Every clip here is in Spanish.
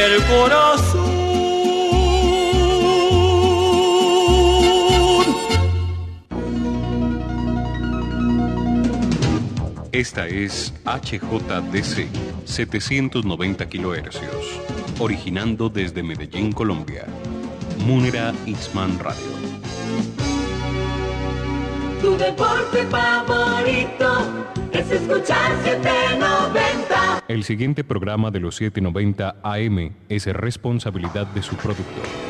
el corazón. Esta es HJDC 790 kHz, originando desde Medellín, Colombia. Munera Ixman Radio. Tu deporte favorito es escuchar 790. El siguiente programa de los 790 AM es responsabilidad de su productor.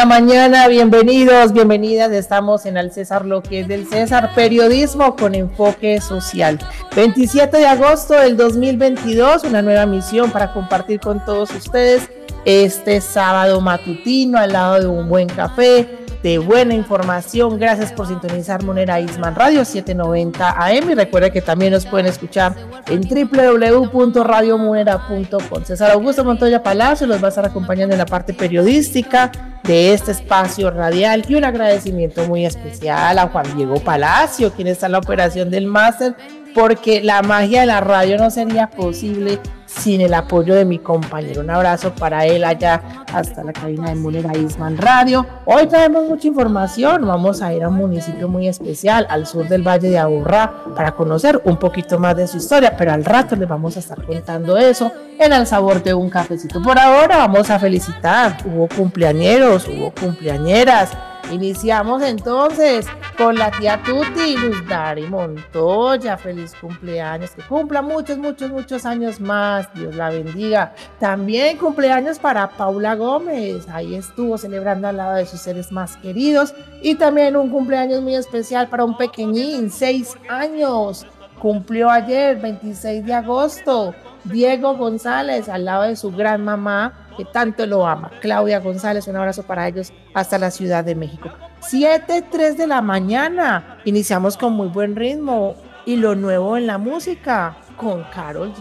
La mañana, bienvenidos, bienvenidas. Estamos en el César, lo que es del César, periodismo con enfoque social. 27 de agosto del 2022, una nueva misión para compartir con todos ustedes este sábado matutino al lado de un buen café de buena información. Gracias por sintonizar Monera Isman Radio 790 AM y recuerda que también nos pueden escuchar en www.radiomunera.com. César Augusto Montoya Palacio los va a estar acompañando en la parte periodística de este espacio radial y un agradecimiento muy especial a Juan Diego Palacio, quien está en la operación del máster, porque la magia de la radio no sería posible sin el apoyo de mi compañero. Un abrazo para él allá hasta la cabina de Munera Isman Radio. Hoy traemos mucha información. Vamos a ir a un municipio muy especial al sur del Valle de Aburrá para conocer un poquito más de su historia, pero al rato les vamos a estar contando eso en el sabor de un cafecito. Por ahora vamos a felicitar. Hubo cumpleañeros, hubo cumpleañeras Iniciamos entonces con la tía Tuti, Luz Dari Montoya. Feliz cumpleaños, que cumpla muchos, muchos, muchos años más. Dios la bendiga. También cumpleaños para Paula Gómez. Ahí estuvo celebrando al lado de sus seres más queridos. Y también un cumpleaños muy especial para un pequeñín, seis años. Cumplió ayer, 26 de agosto. Diego González, al lado de su gran mamá, que tanto lo ama. Claudia González, un abrazo para ellos hasta la Ciudad de México. 7, 3 de la mañana. Iniciamos con muy buen ritmo y lo nuevo en la música con Carol G.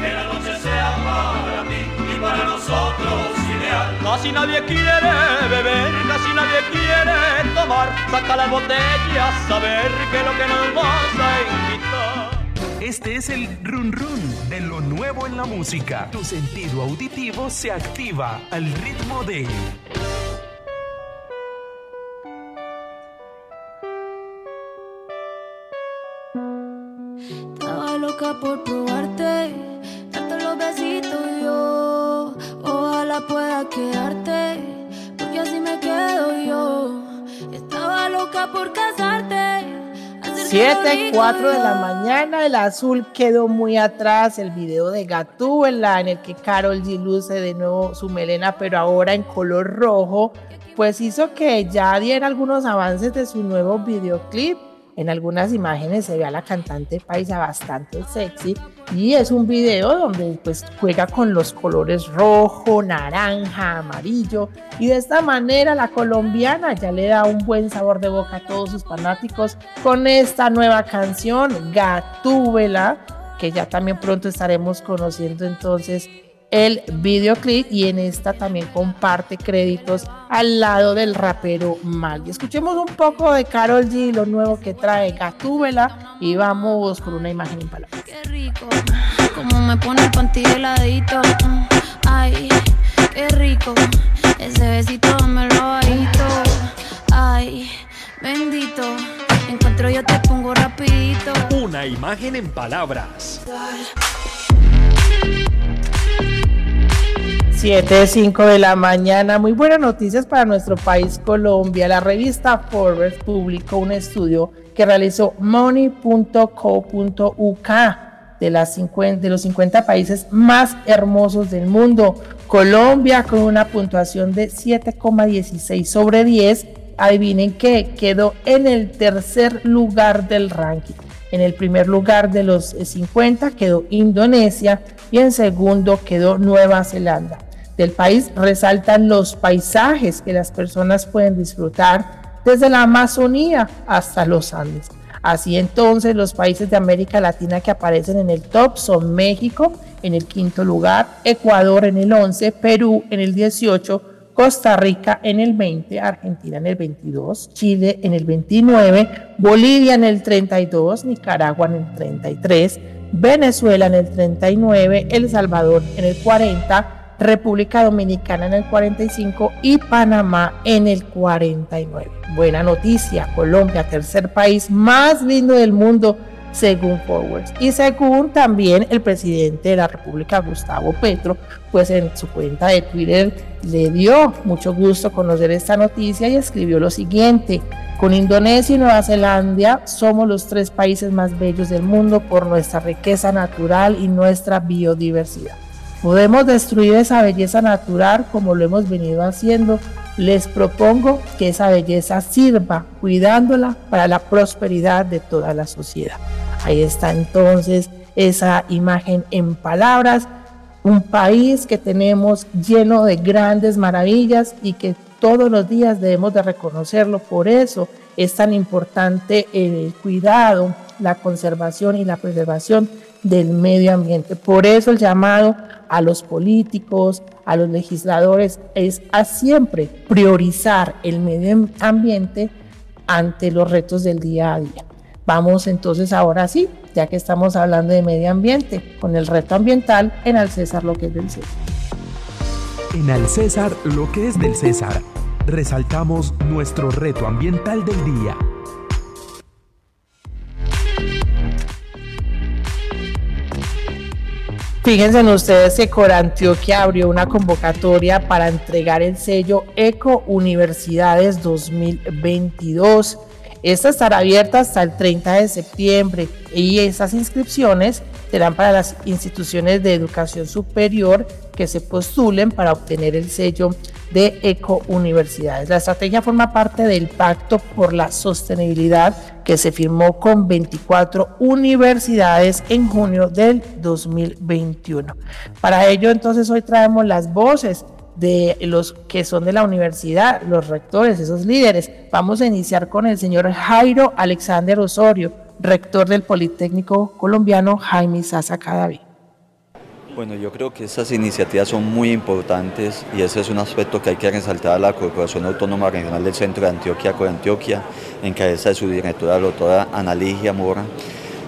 Que la noche sea para mí y para nosotros ideal. Casi nadie quiere beber, casi nadie quiere tomar. Saca la botella, saber que lo que nos vas a invitar. Este es el run run de lo nuevo en la música. Tu sentido auditivo se activa al ritmo de loca por probarte, darte los besitos yo. Ojalá pueda quedarte, porque así me quedo yo. Estaba loca por casarte 7, 4 de la mañana, el azul quedó muy atrás, el video de Gatúbela en el que Carol G luce de nuevo su melena, pero ahora en color rojo, pues hizo que ya diera algunos avances de su nuevo videoclip en algunas imágenes se ve a la cantante paisa bastante sexy y es un video donde pues juega con los colores rojo, naranja, amarillo y de esta manera la colombiana ya le da un buen sabor de boca a todos sus fanáticos con esta nueva canción Gatúbela que ya también pronto estaremos conociendo entonces el videoclip y en esta también comparte créditos al lado del rapero Maggie. Escuchemos un poco de Carol G, lo nuevo que trae Gatúbela y vamos con una imagen en palabras. Qué rico, como me pone el panty heladito. Ay, qué rico, ese besito me lo bajito. Ay, bendito, encuentro yo te pongo rapidito. Una imagen en palabras. 7, 5 de la mañana. Muy buenas noticias para nuestro país Colombia. La revista Forbes publicó un estudio que realizó money.co.uk de, las 50, de los 50 países más hermosos del mundo. Colombia con una puntuación de 7,16 sobre 10. Adivinen qué, quedó en el tercer lugar del ranking. En el primer lugar de los 50 quedó Indonesia y en segundo quedó Nueva Zelanda del país resaltan los paisajes que las personas pueden disfrutar desde la Amazonía hasta los Andes. Así entonces los países de América Latina que aparecen en el top son México en el quinto lugar, Ecuador en el 11, Perú en el 18, Costa Rica en el 20, Argentina en el 22, Chile en el 29, Bolivia en el 32, Nicaragua en el 33, Venezuela en el 39, El Salvador en el 40, República Dominicana en el 45 y Panamá en el 49. Buena noticia, Colombia, tercer país más lindo del mundo según Forwards. Y según también el presidente de la República, Gustavo Petro, pues en su cuenta de Twitter le dio mucho gusto conocer esta noticia y escribió lo siguiente. Con Indonesia y Nueva Zelanda somos los tres países más bellos del mundo por nuestra riqueza natural y nuestra biodiversidad. Podemos destruir esa belleza natural como lo hemos venido haciendo. Les propongo que esa belleza sirva cuidándola para la prosperidad de toda la sociedad. Ahí está entonces esa imagen en palabras. Un país que tenemos lleno de grandes maravillas y que todos los días debemos de reconocerlo. Por eso es tan importante el cuidado, la conservación y la preservación del medio ambiente. Por eso el llamado a los políticos, a los legisladores, es a siempre priorizar el medio ambiente ante los retos del día a día. Vamos entonces ahora sí, ya que estamos hablando de medio ambiente, con el reto ambiental en Al César lo que es del César. En Al César lo que es del César, resaltamos nuestro reto ambiental del día. Fíjense ustedes que abrió una convocatoria para entregar el sello Eco Universidades 2022. Esta estará abierta hasta el 30 de septiembre y esas inscripciones serán para las instituciones de educación superior que se postulen para obtener el sello de Eco Universidades. La estrategia forma parte del Pacto por la Sostenibilidad que se firmó con 24 universidades en junio del 2021. Para ello, entonces, hoy traemos las voces de los que son de la universidad, los rectores, esos líderes. Vamos a iniciar con el señor Jairo Alexander Osorio, rector del Politécnico Colombiano Jaime Sasa Cadaví. Bueno, yo creo que esas iniciativas son muy importantes y ese es un aspecto que hay que resaltar a la Corporación Autónoma Regional del Centro de Antioquia, Antioquia, en cabeza de su directora, la doctora Analigia Mora,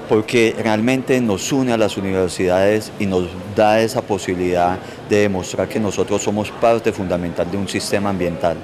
porque realmente nos une a las universidades y nos da esa posibilidad de demostrar que nosotros somos parte fundamental de un sistema ambiental.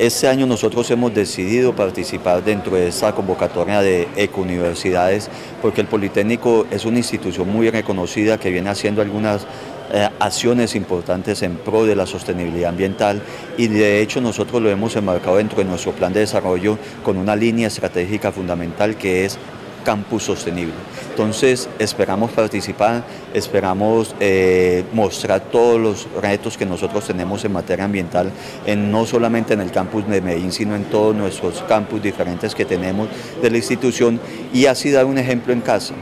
Este año nosotros hemos decidido participar dentro de esa convocatoria de ecouniversidades porque el Politécnico es una institución muy reconocida que viene haciendo algunas eh, acciones importantes en pro de la sostenibilidad ambiental. Y de hecho nosotros lo hemos enmarcado dentro de nuestro plan de desarrollo con una línea estratégica fundamental que es campus sostenible. Entonces esperamos participar, esperamos eh, mostrar todos los retos que nosotros tenemos en materia ambiental, en, no solamente en el campus de Medellín, sino en todos nuestros campus diferentes que tenemos de la institución y así dar un ejemplo en casa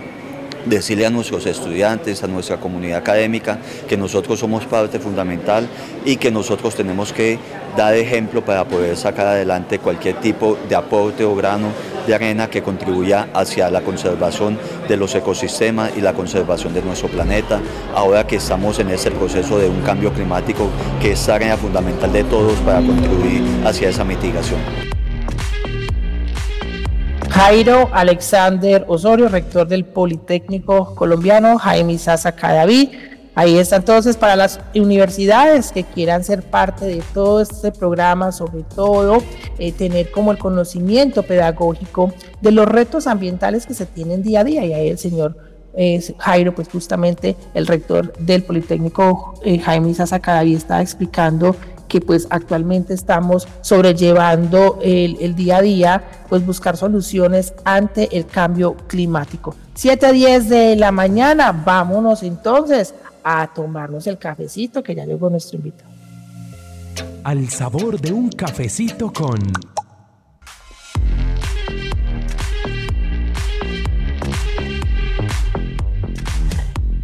decirle a nuestros estudiantes, a nuestra comunidad académica, que nosotros somos parte fundamental y que nosotros tenemos que dar ejemplo para poder sacar adelante cualquier tipo de aporte o grano de arena que contribuya hacia la conservación de los ecosistemas y la conservación de nuestro planeta, ahora que estamos en ese proceso de un cambio climático que es tarea fundamental de todos para contribuir hacia esa mitigación. Jairo Alexander Osorio, rector del Politécnico Colombiano, Jaime Sasa Cadaví. Ahí está entonces para las universidades que quieran ser parte de todo este programa, sobre todo eh, tener como el conocimiento pedagógico de los retos ambientales que se tienen día a día. Y ahí el señor eh, Jairo, pues justamente el rector del Politécnico, eh, Jaime Sasa Cadaví, está explicando que pues actualmente estamos sobrellevando el, día a día, pues buscar soluciones ante el cambio climático. 7 a 10 de la mañana, vámonos entonces a tomarnos el cafecito que ya llegó nuestro invitado. Al sabor de un cafecito con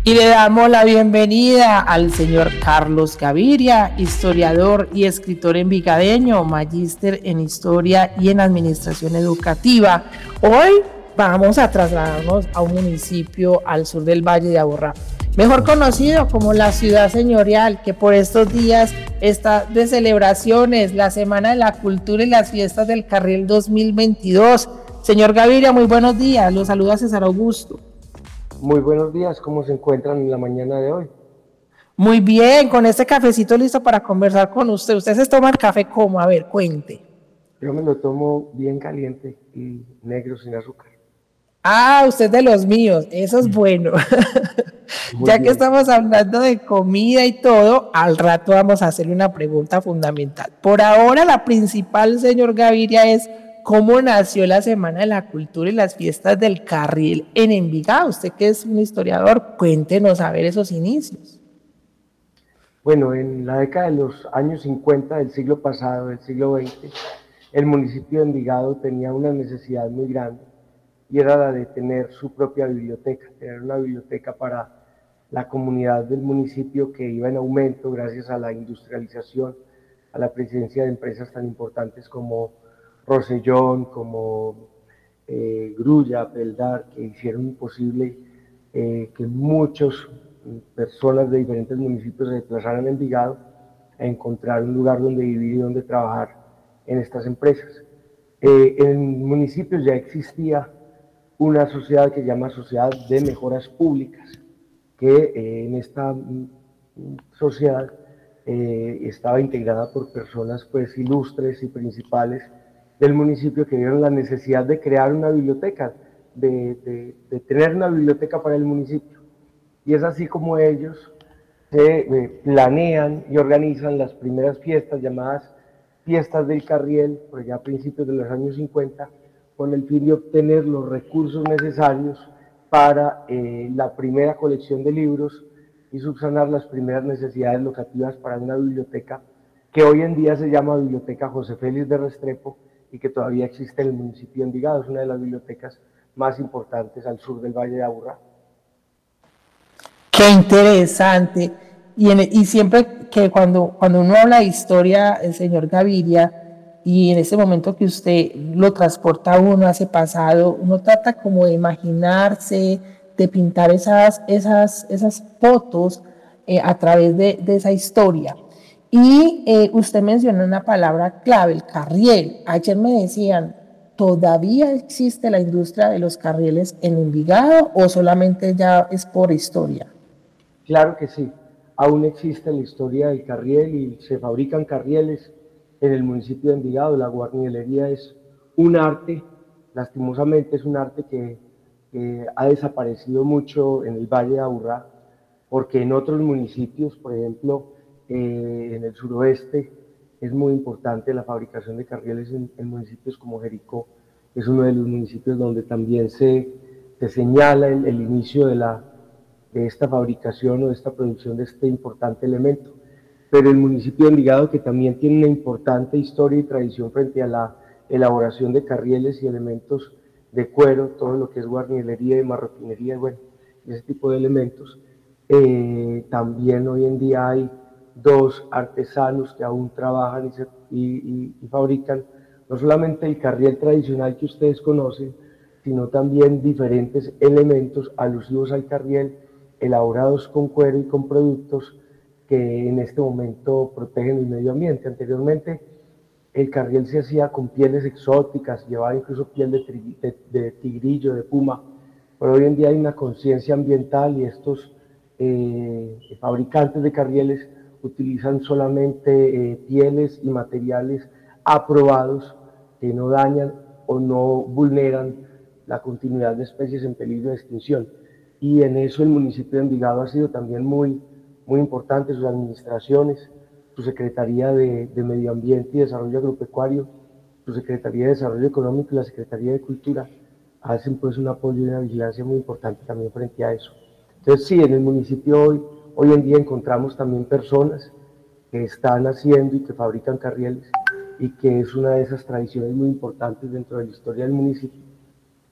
Y le damos la bienvenida al señor Carlos Gaviria, historiador y escritor envigadeño, magíster en historia y en administración educativa. Hoy vamos a trasladarnos a un municipio al sur del Valle de Aburrá, mejor conocido como la ciudad señorial, que por estos días está de celebraciones, la Semana de la Cultura y las fiestas del Carril 2022. Señor Gaviria, muy buenos días. Los saluda César Augusto. Muy buenos días, ¿cómo se encuentran en la mañana de hoy? Muy bien, con este cafecito listo para conversar con usted. ¿Usted se toma el café como? A ver, cuente. Yo me lo tomo bien caliente y negro sin azúcar. Ah, usted de los míos, eso es bueno. ya que estamos hablando de comida y todo, al rato vamos a hacerle una pregunta fundamental. Por ahora, la principal, señor Gaviria, es cómo nació la Semana de la Cultura y las fiestas del carril en Envigado. Usted que es un historiador, cuéntenos a ver esos inicios. Bueno, en la década de los años 50 del siglo pasado, del siglo XX, el municipio de Envigado tenía una necesidad muy grande y era la de tener su propia biblioteca, tener una biblioteca para la comunidad del municipio que iba en aumento gracias a la industrialización, a la presencia de empresas tan importantes como Rosellón, como eh, Grulla, Peldar, que hicieron posible eh, que muchas personas de diferentes municipios se desplazaran a Envigado a encontrar un lugar donde vivir y donde trabajar en estas empresas. Eh, en el municipio ya existía una sociedad que se llama Sociedad de Mejoras Públicas, que en esta mm, sociedad estaba integrada por personas pues ilustres y principales del municipio que vieron la necesidad de crear una biblioteca, de, tener una biblioteca para el municipio. Y es así como ellos se eh, planean y organizan las primeras fiestas llamadas Fiestas del Carriel, por allá a principios de los años 50, con el fin de obtener los recursos necesarios para eh, la primera colección de libros y subsanar las primeras necesidades locativas para una biblioteca que hoy en día se llama Biblioteca José Félix de Restrepo y que todavía existe en el municipio de Envigado. Es una de las bibliotecas más importantes al sur del Valle de Aburrá. Qué interesante. Y, siempre que cuando, cuando uno habla de historia, el señor Gaviria, y en ese momento que usted lo transporta a uno hace pasado, uno trata como de imaginarse, de pintar esas, esas, esas fotos eh, a través de, de esa historia. Y eh, usted mencionó una palabra clave, el carriel. Ayer me decían, ¿todavía existe la industria de los carrieles en Envigado o solamente ya es por historia? Claro que sí, aún existe la historia del carriel y se fabrican carrieles en el municipio de Envigado. La guarnielería es un arte, lastimosamente es un arte que, que ha desaparecido mucho en el Valle de Aburrá, porque en otros municipios, por ejemplo, eh, en el suroeste es muy importante la fabricación de carriles en, municipios como Jericó. Es uno de los municipios donde también se, se señala el, inicio de, la, de esta fabricación o de esta producción de este importante elemento. Pero el municipio de Envigado, que también tiene una importante historia y tradición frente a la elaboración de carrieles y elementos de cuero, todo lo que es guarnielería y marroquinería, bueno, ese tipo de elementos. Eh, también hoy en día hay dos artesanos que aún trabajan y, fabrican no solamente el carriel tradicional que ustedes conocen, sino también diferentes elementos alusivos al carriel, elaborados con cuero y con productos que en este momento protegen el medio ambiente. Anteriormente el carriel se hacía con pieles exóticas, llevaba incluso piel de, tigrillo, de puma, pero hoy en día hay una conciencia ambiental y estos eh, fabricantes de carrieles utilizan solamente eh, pieles y materiales aprobados que no dañan o no vulneran la continuidad de especies en peligro de extinción. Y en eso el municipio de Envigado ha sido también muy, muy importante, sus administraciones, su Secretaría de, Medio Ambiente y Desarrollo Agropecuario, su Secretaría de Desarrollo Económico y la Secretaría de Cultura hacen pues un apoyo y una vigilancia muy importante también frente a eso. Entonces sí, en el municipio hoy, hoy en día encontramos también personas que están haciendo y que fabrican carrieles y que es una de esas tradiciones muy importantes dentro de la historia del municipio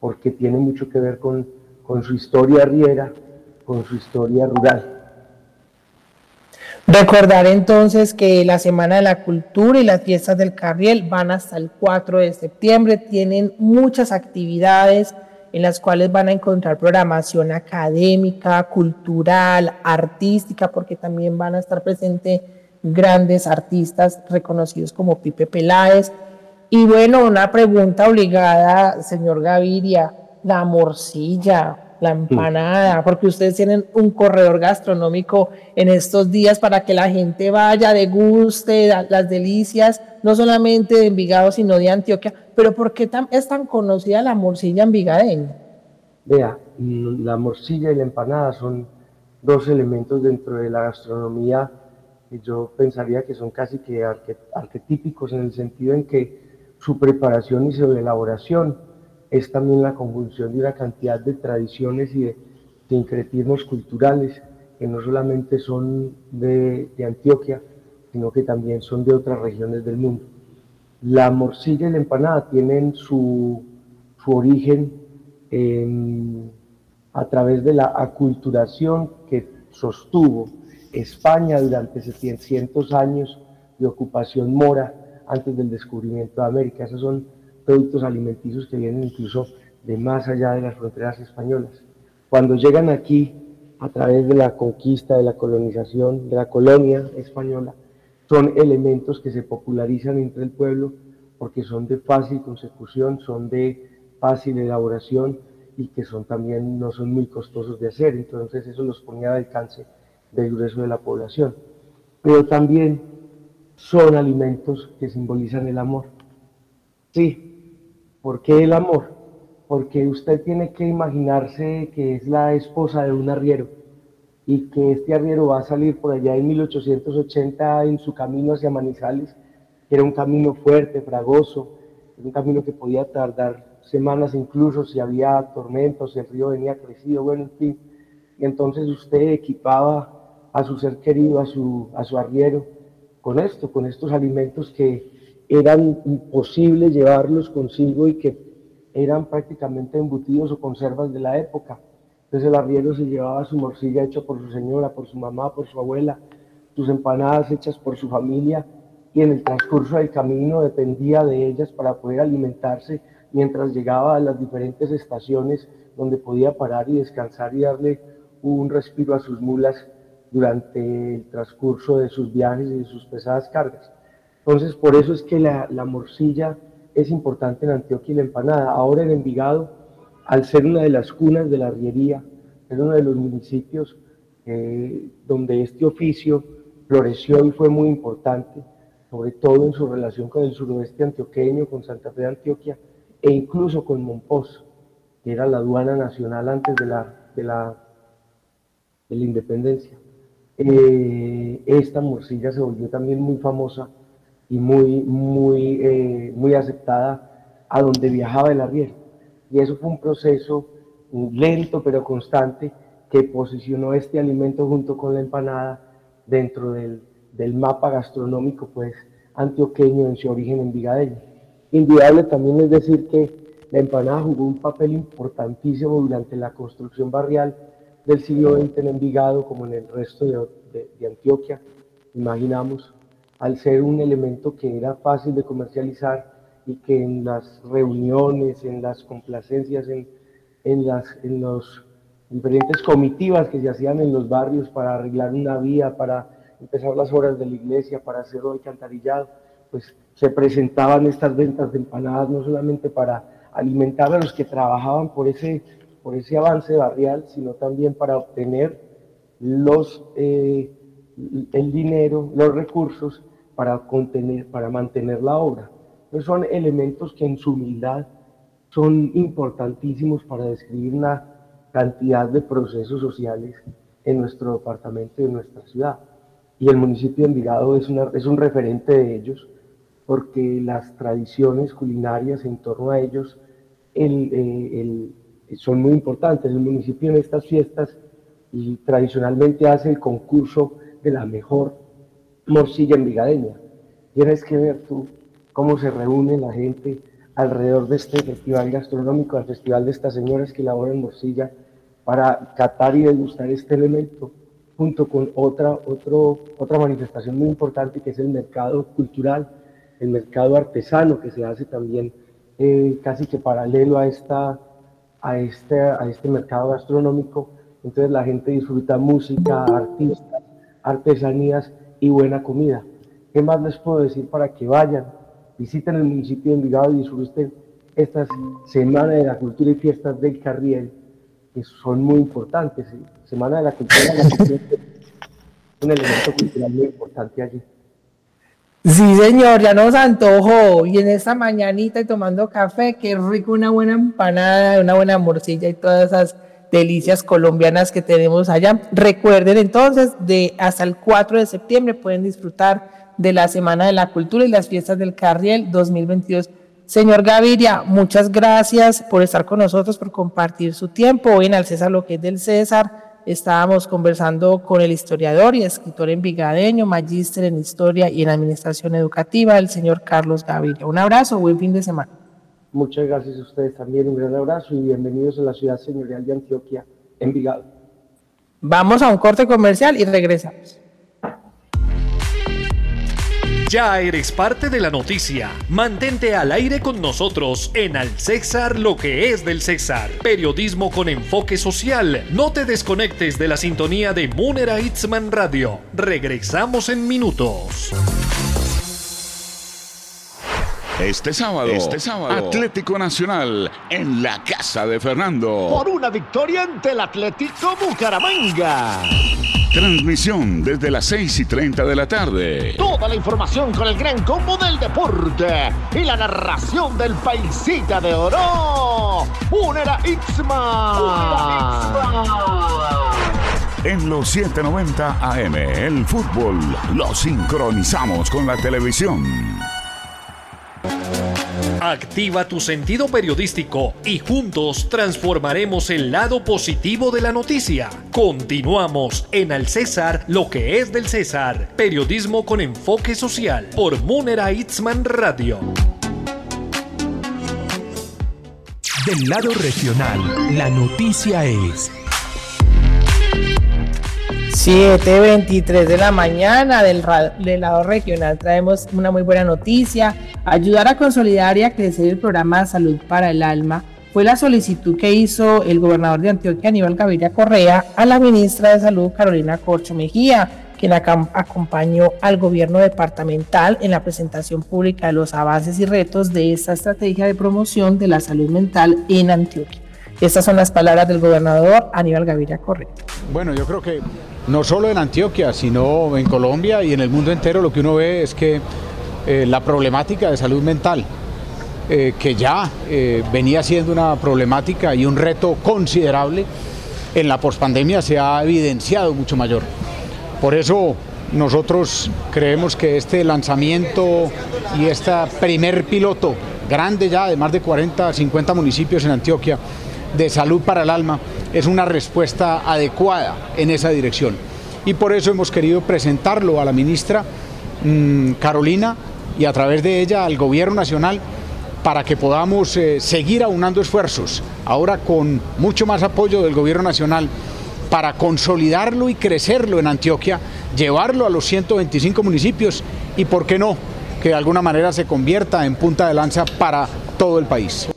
porque tiene mucho que ver con, con su historia arriera, con su historia rural. Recordar entonces que la Semana de la Cultura y las fiestas del Carriel van hasta el 4 de septiembre, tienen muchas actividades en las cuales van a encontrar programación académica, cultural, artística, porque también van a estar presentes grandes artistas reconocidos como Pipe Peláez. Y bueno, una pregunta obligada, señor Gaviria, la morcilla, la empanada, porque ustedes tienen un corredor gastronómico en estos días para que la gente vaya, deguste las delicias, no solamente de Envigado, sino de Antioquia. Pero ¿por qué es tan conocida la morcilla envigadeña? Vea, la morcilla y la empanada son dos elementos dentro de la gastronomía que yo pensaría que son casi que arquetípicos en el sentido en que su preparación y su elaboración es también la conjunción de una cantidad de tradiciones y de sincretismos culturales que no solamente son de, Antioquia, sino que también son de otras regiones del mundo. La morcilla y la empanada tienen su, origen a través de la aculturación que sostuvo España durante 700 años de ocupación mora antes del descubrimiento de América. Esas son productos alimenticios que vienen incluso de más allá de las fronteras españolas. Cuando llegan aquí a través de la conquista, de la colonización, de la colonia española, son elementos que se popularizan entre el pueblo porque son de fácil consecución, son de fácil elaboración y que son también no son muy costosos de hacer, entonces eso los ponía al alcance del grueso de la población. Pero también son alimentos que simbolizan el amor. Sí, ¿Por qué el amor? Porque usted tiene que imaginarse que es la esposa de un arriero y que este arriero va a salir por allá en 1880 en su camino hacia Manizales, que era un camino fuerte, fragoso, un camino que podía tardar semanas incluso si había tormentos, si el río venía crecido, bueno, en fin. Y entonces usted equipaba a su ser querido, a su, a su arriero, con esto, con estos alimentos que eran imposibles llevarlos consigo y que eran prácticamente embutidos o conservas de la época. Entonces el arriero se llevaba su morcilla hecha por su señora, por su mamá, por su abuela, sus empanadas hechas por su familia y en el transcurso del camino dependía de ellas para poder alimentarse mientras llegaba a las diferentes estaciones donde podía parar y descansar y darle un respiro a sus mulas durante el transcurso de sus viajes y de sus pesadas cargas. Entonces, por eso es que la, morcilla es importante en Antioquia y la empanada. Ahora en Envigado, al ser una de las cunas de la arriería, es uno de los municipios eh, donde este oficio floreció y fue muy importante, sobre todo en su relación con el suroeste antioqueño, con Santa Fe de Antioquia e incluso con Monpós, que era la aduana nacional antes de la, de la, de la independencia. Eh, esta morcilla se volvió también muy famosa y muy, muy, eh, muy aceptada a donde viajaba el arriero. Y eso fue un proceso lento pero constante que posicionó este alimento junto con la empanada dentro del, del mapa gastronómico pues antioqueño en su origen envigadeño. Indudable también es decir que la empanada jugó un papel importantísimo durante la construcción barrial del siglo XX en Envigado como en el resto de, de Antioquia, imaginamos, al ser un elemento que era fácil de comercializar y que en las reuniones, en las complacencias, en, en las en los diferentes comitivas que se hacían en los barrios para arreglar una vía, para empezar las obras de la iglesia, para hacer el alcantarillado, pues se presentaban estas ventas de empanadas no solamente para alimentar a los que trabajaban por ese, por ese avance barrial, sino también para obtener los, eh, el dinero, los recursos para, contener, para mantener la obra. Entonces son elementos que en su humildad son importantísimos para describir una cantidad de procesos sociales en nuestro departamento y en nuestra ciudad. Y el municipio de Envigado es, una, es un referente de ellos porque las tradiciones culinarias en torno a ellos eh, son muy importantes. El municipio en estas fiestas y tradicionalmente hace el concurso de la mejor morcilla envigadeña. Tienes que ver tú cómo se reúne la gente alrededor de este festival gastronómico, al festival de estas señoras que elaboran morcilla, para catar y degustar este elemento, junto con otra, otro, otra manifestación muy importante que es el mercado cultural, el mercado artesano que se hace también eh, casi que paralelo a, esta, a, este, a este mercado gastronómico. Entonces la gente disfruta música, artistas, artesanías y buena comida. ¿Qué más les puedo decir para que vayan? Visiten el municipio de Envigado y disfruten estas Semana de la Cultura y Fiestas del Carriel, que son muy importantes. Semana de la Cultura es un elemento cultural muy importante allí. Sí, señor, ya nos antojó. Y en esta mañanita y tomando café, qué rico una buena empanada, una buena morcilla y todas esas delicias colombianas que tenemos allá. Recuerden entonces, de hasta el 4 de septiembre pueden disfrutar de la Semana de la Cultura y las fiestas del Carriel 2022. Señor Gaviria, muchas gracias por estar con nosotros, por compartir su tiempo. Hoy en Al César, lo que es del César, estábamos conversando con el historiador y escritor en Vigadeño, magíster en Historia y en Administración Educativa, el señor Carlos Gaviria. Un abrazo, buen fin de semana. Muchas gracias a ustedes también, un gran abrazo y bienvenidos a la ciudad señorial de Antioquia, Envigado. Vamos a un corte comercial y regresamos. Ya eres parte de la noticia. Mantente al aire con nosotros en Al César lo que es del César. Periodismo con enfoque social. No te desconectes de la sintonía de Munera Itzman Radio. Regresamos en minutos. Este sábado, este sábado, Atlético Nacional en la casa de Fernando. Por una victoria ante el Atlético Bucaramanga. Transmisión desde las 6 y 30 de la tarde. Toda la información con el gran combo del deporte y la narración del paisita de oro. Unera Ixma. En los 790 AM, el fútbol lo sincronizamos con la televisión. Activa tu sentido periodístico y juntos transformaremos el lado positivo de la noticia. Continuamos en Al César, lo que es del César. Periodismo con enfoque social por Munera Itzman Radio. Del lado regional, la noticia es 7.23 de la mañana del, lado regional traemos una muy buena noticia. Ayudar a consolidar y a crecer el programa salud para el alma fue la solicitud que hizo el gobernador de Antioquia, Aníbal Gaviria Correa, a la ministra de Salud, Carolina Corcho Mejía, quien acompañó al gobierno departamental en la presentación pública de los avances y retos de esta estrategia de promoción de la salud mental en Antioquia. Estas son las palabras del gobernador Aníbal Gaviria Correa. Bueno, yo creo que no solo en Antioquia, sino en Colombia y en el mundo entero lo que uno ve es que eh, la problemática de salud mental, eh, que ya eh, venía siendo una problemática y un reto considerable, en la pospandemia se ha evidenciado mucho mayor. Por eso nosotros creemos que este lanzamiento y este primer piloto, grande ya, de más de 40, 50 municipios en Antioquia, de salud para el alma, es una respuesta adecuada en esa dirección. Y por eso hemos querido presentarlo a la ministra mm, Carolina y a través de ella al Gobierno Nacional para que podamos eh, seguir aunando esfuerzos, ahora con mucho más apoyo del Gobierno Nacional, para consolidarlo y crecerlo en Antioquia, llevarlo a los 125 municipios y, ¿por qué no?, que de alguna manera se convierta en punta de lanza para todo el país.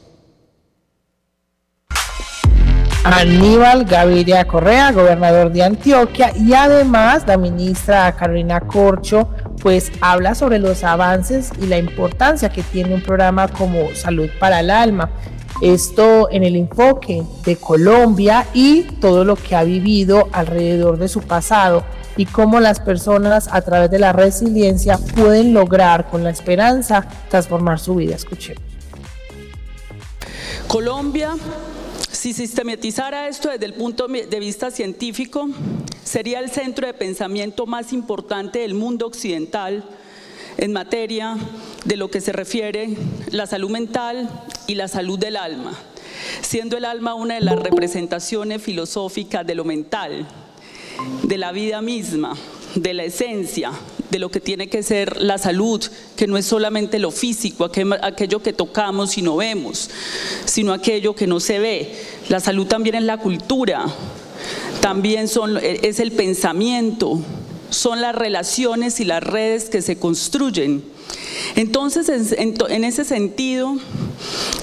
Aníbal Gaviria Correa, gobernador de Antioquia, y además la ministra Carolina Corcho pues habla sobre los avances y la importancia que tiene un programa como Salud para el Alma. Esto en el enfoque de Colombia y todo lo que ha vivido alrededor de su pasado y cómo las personas a través de la resiliencia pueden lograr con la esperanza transformar su vida. Escuchemos. Colombia, si sistematizara esto desde el punto de vista científico, sería el centro de pensamiento más importante del mundo occidental en materia de lo que se refiere la salud mental y la salud del alma, siendo el alma una de las representaciones filosóficas de lo mental, de la vida misma, de la esencia, de lo que tiene que ser la salud, que no es solamente lo físico, aquello que tocamos y no vemos, sino aquello que no se ve. La salud también es la cultura, también son, es el pensamiento, son las relaciones y las redes que se construyen. Entonces, en, ese sentido,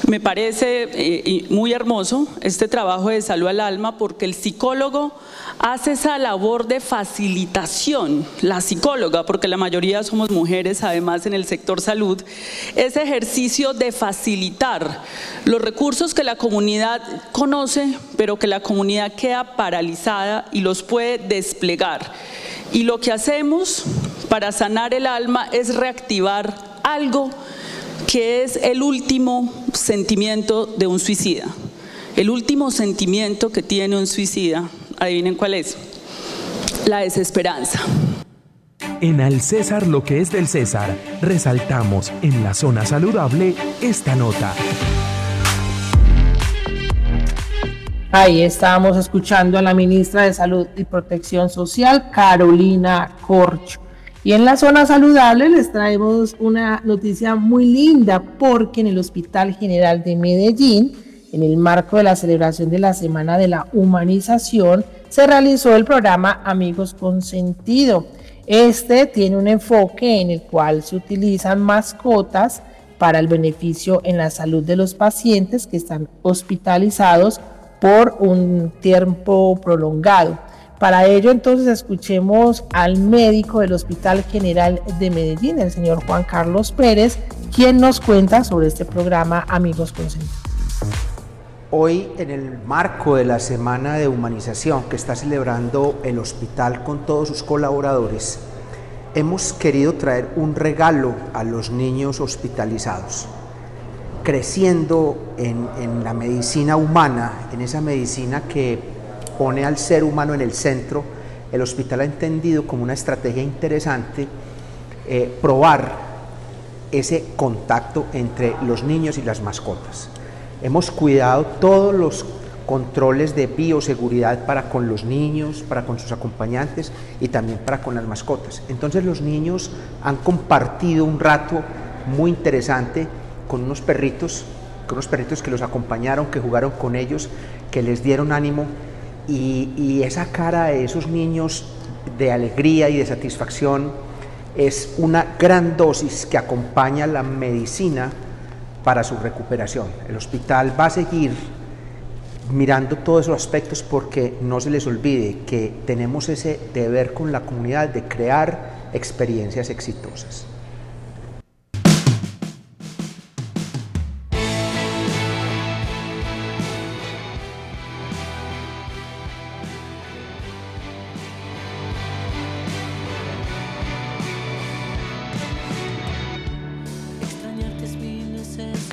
me parece eh, muy hermoso este trabajo de salud al alma porque el psicólogo hace esa labor de facilitación, la psicóloga, porque la mayoría somos mujeres además en el sector salud, ese ejercicio de facilitar los recursos que la comunidad conoce, pero que la comunidad queda paralizada y los puede desplegar. Y lo que hacemos para sanar el alma es reactivar algo que es el último sentimiento de un suicida. El último sentimiento que tiene un suicida, adivinen cuál es, la desesperanza. En Al César lo que es del César, resaltamos en la zona saludable esta nota. Ahí estábamos escuchando a la ministra de Salud y Protección Social, Carolina Corcho. Y en la zona saludable les traemos una noticia muy linda porque en el Hospital General de Medellín, en el marco de la celebración de la Semana de la Humanización, se realizó el programa Amigos con Sentido. Este tiene un enfoque en el cual se utilizan mascotas para el beneficio en la salud de los pacientes que están hospitalizados por un tiempo prolongado. Para ello entonces escuchemos al médico del Hospital General de Medellín, el señor Juan Carlos Pérez, quien nos cuenta sobre este programa Amigos Consentidos. Hoy en el marco de la Semana de Humanización que está celebrando el hospital con todos sus colaboradores, hemos querido traer un regalo a los niños hospitalizados creciendo en, la medicina humana, en esa medicina que pone al ser humano en el centro, el hospital ha entendido como una estrategia interesante eh, probar ese contacto entre los niños y las mascotas. Hemos cuidado todos los controles de bioseguridad para con los niños, para con sus acompañantes y también para con las mascotas. Entonces los niños han compartido un rato muy interesante con unos perritos, con unos perritos que los acompañaron, que jugaron con ellos, que les dieron ánimo y, esa cara de esos niños de alegría y de satisfacción es una gran dosis que acompaña la medicina para su recuperación. El hospital va a seguir mirando todos esos aspectos porque no se les olvide que tenemos ese deber con la comunidad de crear experiencias exitosas.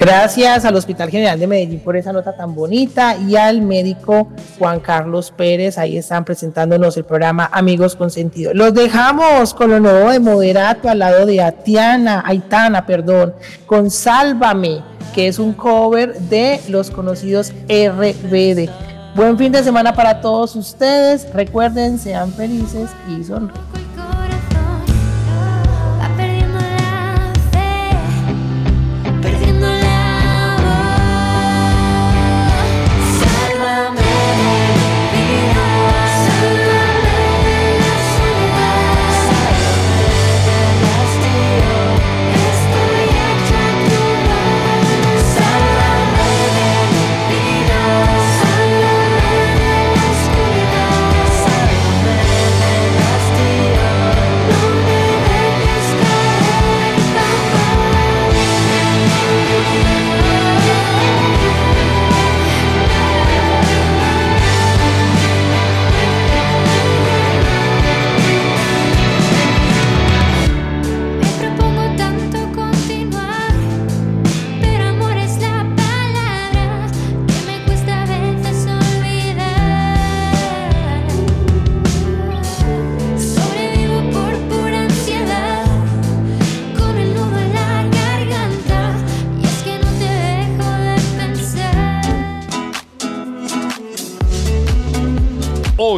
Gracias al Hospital General de Medellín por esa nota tan bonita y al médico Juan Carlos Pérez. Ahí están presentándonos el programa Amigos con Sentido. Los dejamos con lo nuevo de Moderato al lado de Atiana, Aitana, perdón, con Sálvame, que es un cover de los conocidos RBD. Buen fin de semana para todos ustedes. Recuerden, sean felices y sonríen.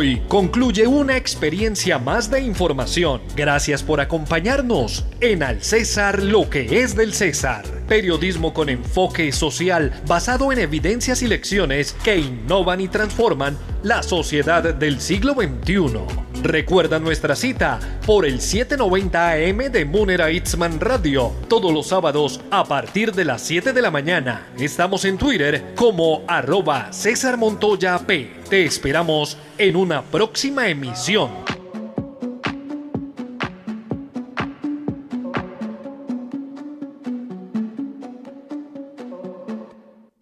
Hoy concluye una experiencia más de información. Gracias por acompañarnos en Al César lo que es del César. Periodismo con enfoque social basado en evidencias y lecciones que innovan y transforman la sociedad del siglo XXI. Recuerda nuestra cita por el 790 AM de Munera Itzman Radio, todos los sábados a partir de las 7 de la mañana. Estamos en Twitter como arroba César Montoya P. Te esperamos en una próxima emisión.